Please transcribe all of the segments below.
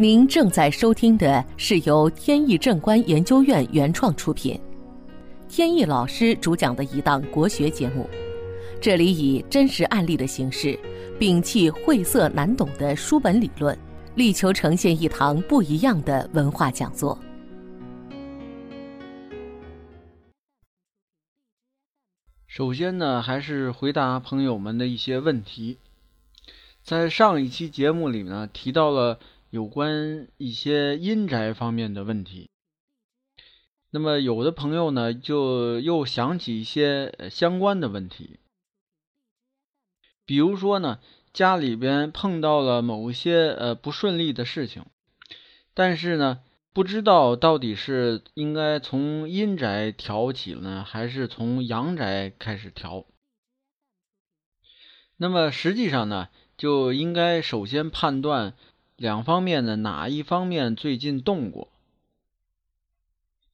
您正在收听的是由天意正观研究院原创出品，天意老师主讲的一档国学节目。这里以真实案例的形式，摒弃晦涩难懂的书本理论，力求呈现一堂不一样的文化讲座。首先呢，还是回答朋友们的一些问题。在上一期节目里呢，提到了有关一些阴宅方面的问题。那么有的朋友呢，就又想起一些相关的问题，比如说呢，家里边碰到了某些呃不顺利的事情，但是呢。不知道到底是应该从阴宅调起呢，还是从阳宅开始调？那么实际上呢，就应该首先判断两方面的哪一方面最近动过。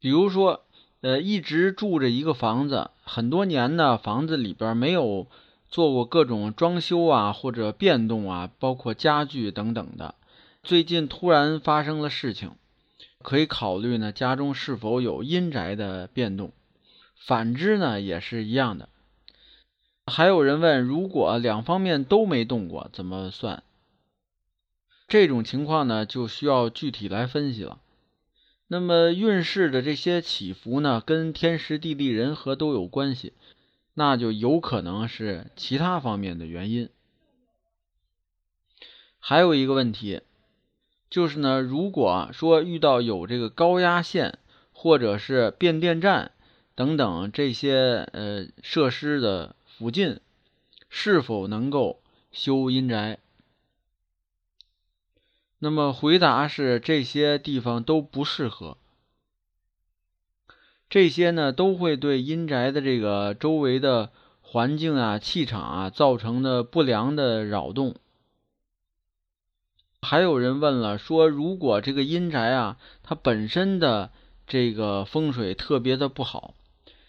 比如说，呃，一直住着一个房子很多年呢，房子里边没有做过各种装修啊，或者变动啊，包括家具等等的，最近突然发生了事情。可以考虑呢，家中是否有阴宅的变动？反之呢，也是一样的。还有人问，如果两方面都没动过，怎么算？这种情况呢，就需要具体来分析了。那么运势的这些起伏呢，跟天时地利人和都有关系，那就有可能是其他方面的原因。还有一个问题。就是呢，如果说遇到有这个高压线或者是变电站等等这些呃设施的附近，是否能够修阴宅？那么回答是这些地方都不适合，这些呢都会对阴宅的这个周围的环境啊、气场啊造成的不良的扰动。还有人问了，说如果这个阴宅啊，它本身的这个风水特别的不好，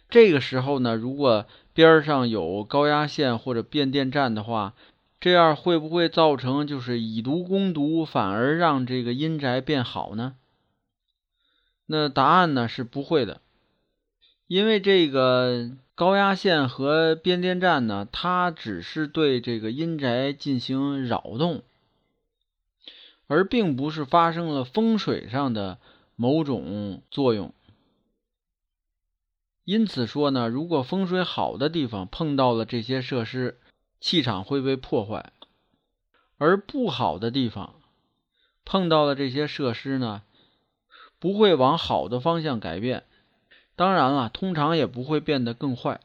这个时候呢，如果边上有高压线或者变电站的话，这样会不会造成就是以毒攻毒，反而让这个阴宅变好呢？那答案呢是不会的，因为这个高压线和变电站呢，它只是对这个阴宅进行扰动。而并不是发生了风水上的某种作用，因此说呢，如果风水好的地方碰到了这些设施，气场会被破坏；而不好的地方碰到了这些设施呢，不会往好的方向改变。当然了，通常也不会变得更坏。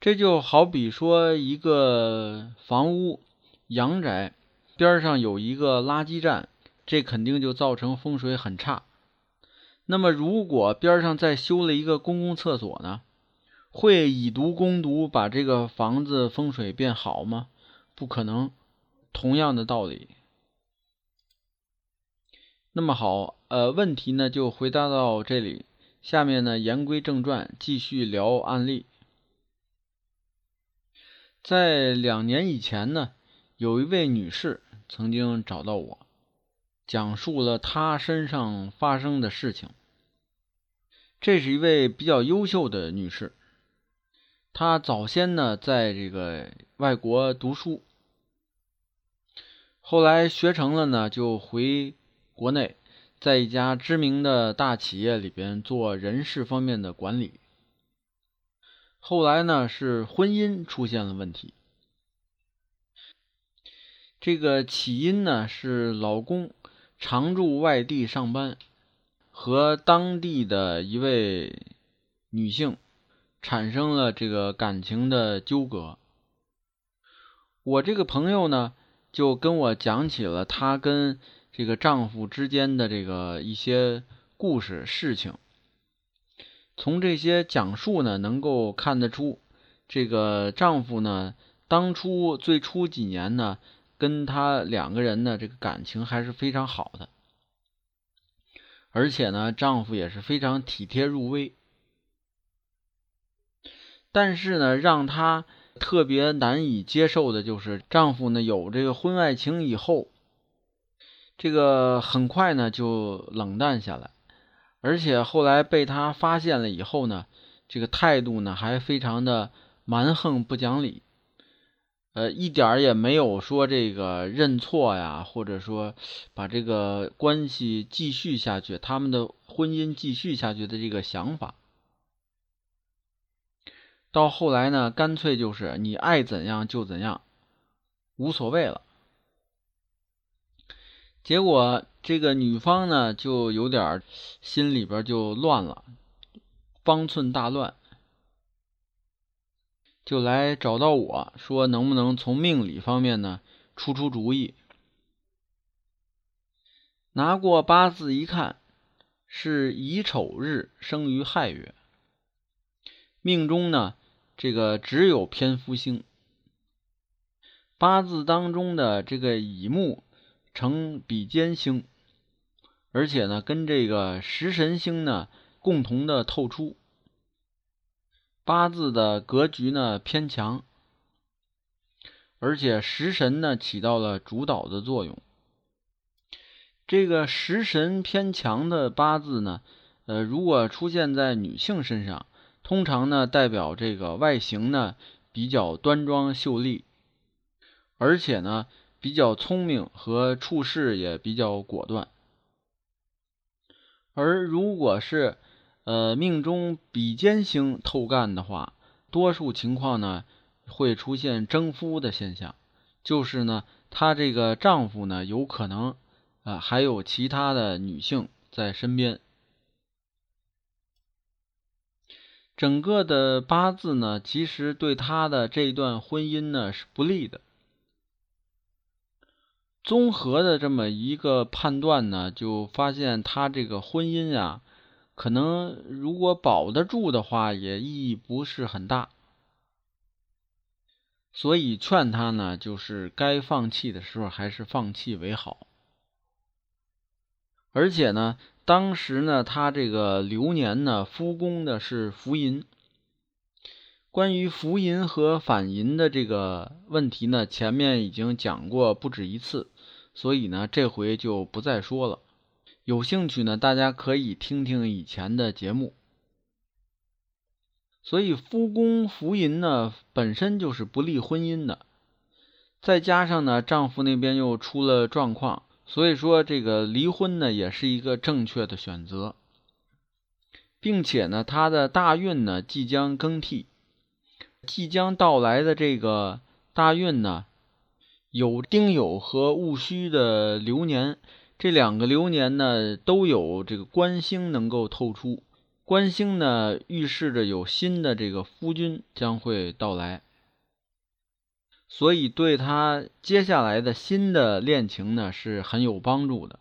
这就好比说一个房屋阳宅。边上有一个垃圾站，这肯定就造成风水很差。那么，如果边上再修了一个公共厕所呢？会以毒攻毒，把这个房子风水变好吗？不可能。同样的道理。那么好，呃，问题呢就回答到这里。下面呢，言归正传，继续聊案例。在两年以前呢，有一位女士。曾经找到我，讲述了她身上发生的事情。这是一位比较优秀的女士，她早先呢在这个外国读书，后来学成了呢就回国内，在一家知名的大企业里边做人事方面的管理。后来呢是婚姻出现了问题。这个起因呢是老公常驻外地上班，和当地的一位女性产生了这个感情的纠葛。我这个朋友呢就跟我讲起了她跟这个丈夫之间的这个一些故事事情。从这些讲述呢能够看得出，这个丈夫呢当初最初几年呢。跟他两个人呢，这个感情还是非常好的，而且呢，丈夫也是非常体贴入微。但是呢，让她特别难以接受的就是，丈夫呢有这个婚外情以后，这个很快呢就冷淡下来，而且后来被她发现了以后呢，这个态度呢还非常的蛮横不讲理，呃，一点儿也没有说这个认错呀，或者说把这个关系继续下去，他们的婚姻继续下去的这个想法。到后来呢，干脆就是你爱怎样就怎样，无所谓了。结果这个女方呢，就有点心里边就乱了，方寸大乱，就来找到我说，能不能从命理方面呢出出主意？拿过八字一看，是乙丑日生于亥月，命中呢这个只有偏夫星，八字当中的这个乙木。成比肩星，而且呢，跟这个食神星呢共同的透出，八字的格局呢偏强，而且食神呢起到了主导的作用。这个食神偏强的八字呢，呃，如果出现在女性身上，通常呢代表这个外形呢比较端庄秀丽，而且呢。比较聪明和处事也比较果断，而如果是呃命中比肩星透干的话，多数情况呢会出现征夫的现象，就是呢她这个丈夫呢有可能啊还有其他的女性在身边，整个的八字呢其实对他的这段婚姻呢是不利的。综合的这么一个判断呢，就发现他这个婚姻啊，可能如果保得住的话，也意义不是很大。所以劝他呢，就是该放弃的时候还是放弃为好。而且呢，当时呢，他这个流年呢，夫宫的是福银。关于福银和反银的这个问题呢，前面已经讲过不止一次。所以呢，这回就不再说了。有兴趣呢，大家可以听听以前的节目。所以夫宫福银呢，本身就是不利婚姻的，再加上呢，丈夫那边又出了状况，所以说这个离婚呢，也是一个正确的选择，并且呢，他的大运呢即将更替，即将到来的这个大运呢。有丁酉和戊戌的流年，这两个流年呢都有这个官星能够透出，官星呢预示着有新的这个夫君将会到来，所以对他接下来的新的恋情呢是很有帮助的。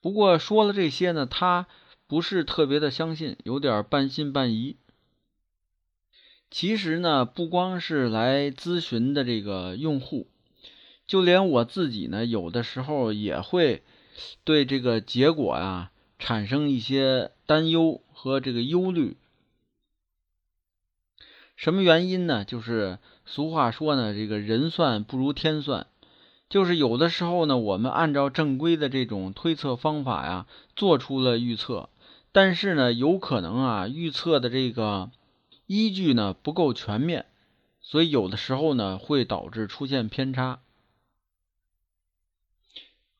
不过说了这些呢，他不是特别的相信，有点半信半疑。其实呢，不光是来咨询的这个用户，就连我自己呢，有的时候也会对这个结果啊产生一些担忧和这个忧虑。什么原因呢？就是俗话说呢，这个人算不如天算，就是有的时候呢，我们按照正规的这种推测方法呀，做出了预测，但是呢，有可能啊，预测的这个。依据呢不够全面，所以有的时候呢会导致出现偏差。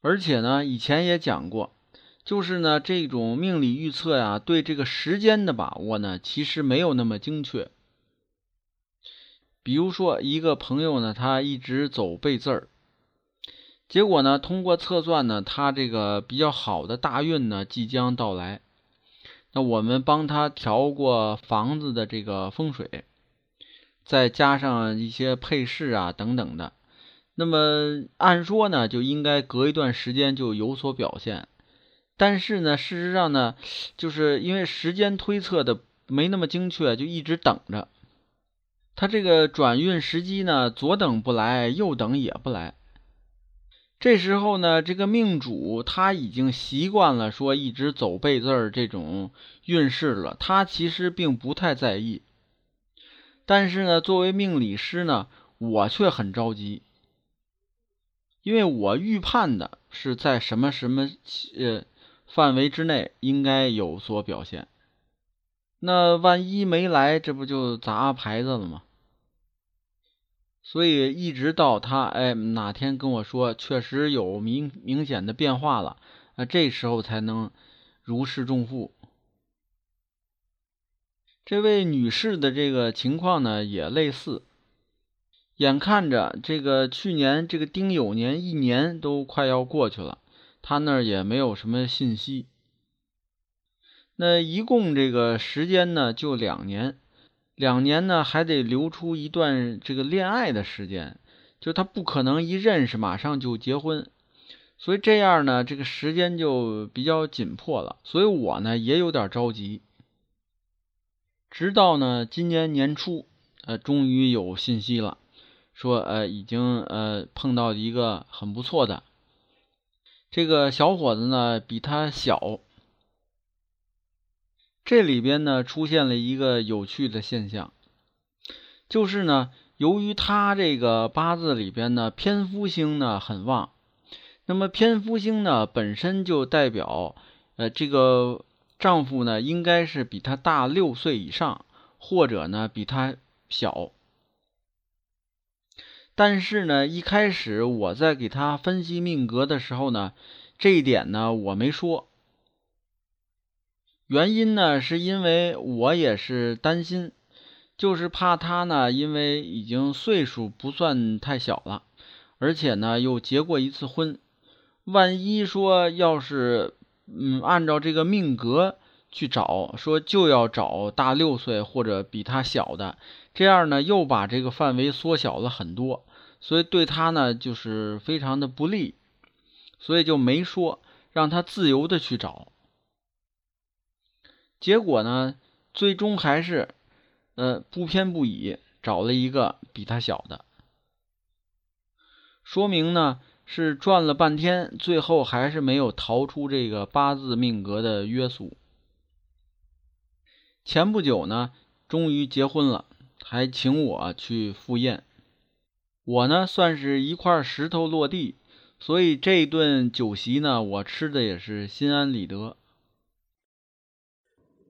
而且呢，以前也讲过，就是呢这种命理预测呀，对这个时间的把握呢，其实没有那么精确。比如说，一个朋友呢，他一直走背字儿，结果呢，通过测算呢，他这个比较好的大运呢即将到来。那我们帮他调过房子的这个风水，再加上一些配饰啊等等的，那么按说呢就应该隔一段时间就有所表现，但是呢事实上呢，就是因为时间推测的没那么精确，就一直等着。他这个转运时机呢，左等不来，右等也不来。这时候呢，这个命主他已经习惯了说一直走背字儿这种运势了，他其实并不太在意。但是呢，作为命理师呢，我却很着急，因为我预判的是在什么什么呃范围之内应该有所表现。那万一没来，这不就砸牌子了吗？所以一直到他哎哪天跟我说确实有明明显的变化了，那这时候才能如释重负。这位女士的这个情况呢也类似，眼看着这个去年这个丁酉年一年都快要过去了，她那儿也没有什么信息。那一共这个时间呢，就两年，两年呢还得留出一段这个恋爱的时间，就他不可能一认识马上就结婚，所以这样呢，这个时间就比较紧迫了。所以我呢也有点着急。直到呢今年年初，呃，终于有信息了，说呃已经呃碰到一个很不错的，这个小伙子呢比他小。这里边呢出现了一个有趣的现象，就是呢，由于他这个八字里边呢偏夫星呢很旺，那么偏夫星呢本身就代表，呃，这个丈夫呢应该是比他大六岁以上，或者呢比他小。但是呢，一开始我在给他分析命格的时候呢，这一点呢我没说。原因呢，是因为我也是担心，就是怕他呢，因为已经岁数不算太小了，而且呢又结过一次婚，万一说要是嗯按照这个命格去找，说就要找大六岁或者比他小的，这样呢又把这个范围缩小了很多，所以对他呢就是非常的不利，所以就没说让他自由的去找。结果呢，最终还是，呃，不偏不倚找了一个比他小的，说明呢是转了半天，最后还是没有逃出这个八字命格的约束。前不久呢，终于结婚了，还请我去赴宴，我呢算是一块石头落地，所以这顿酒席呢，我吃的也是心安理得。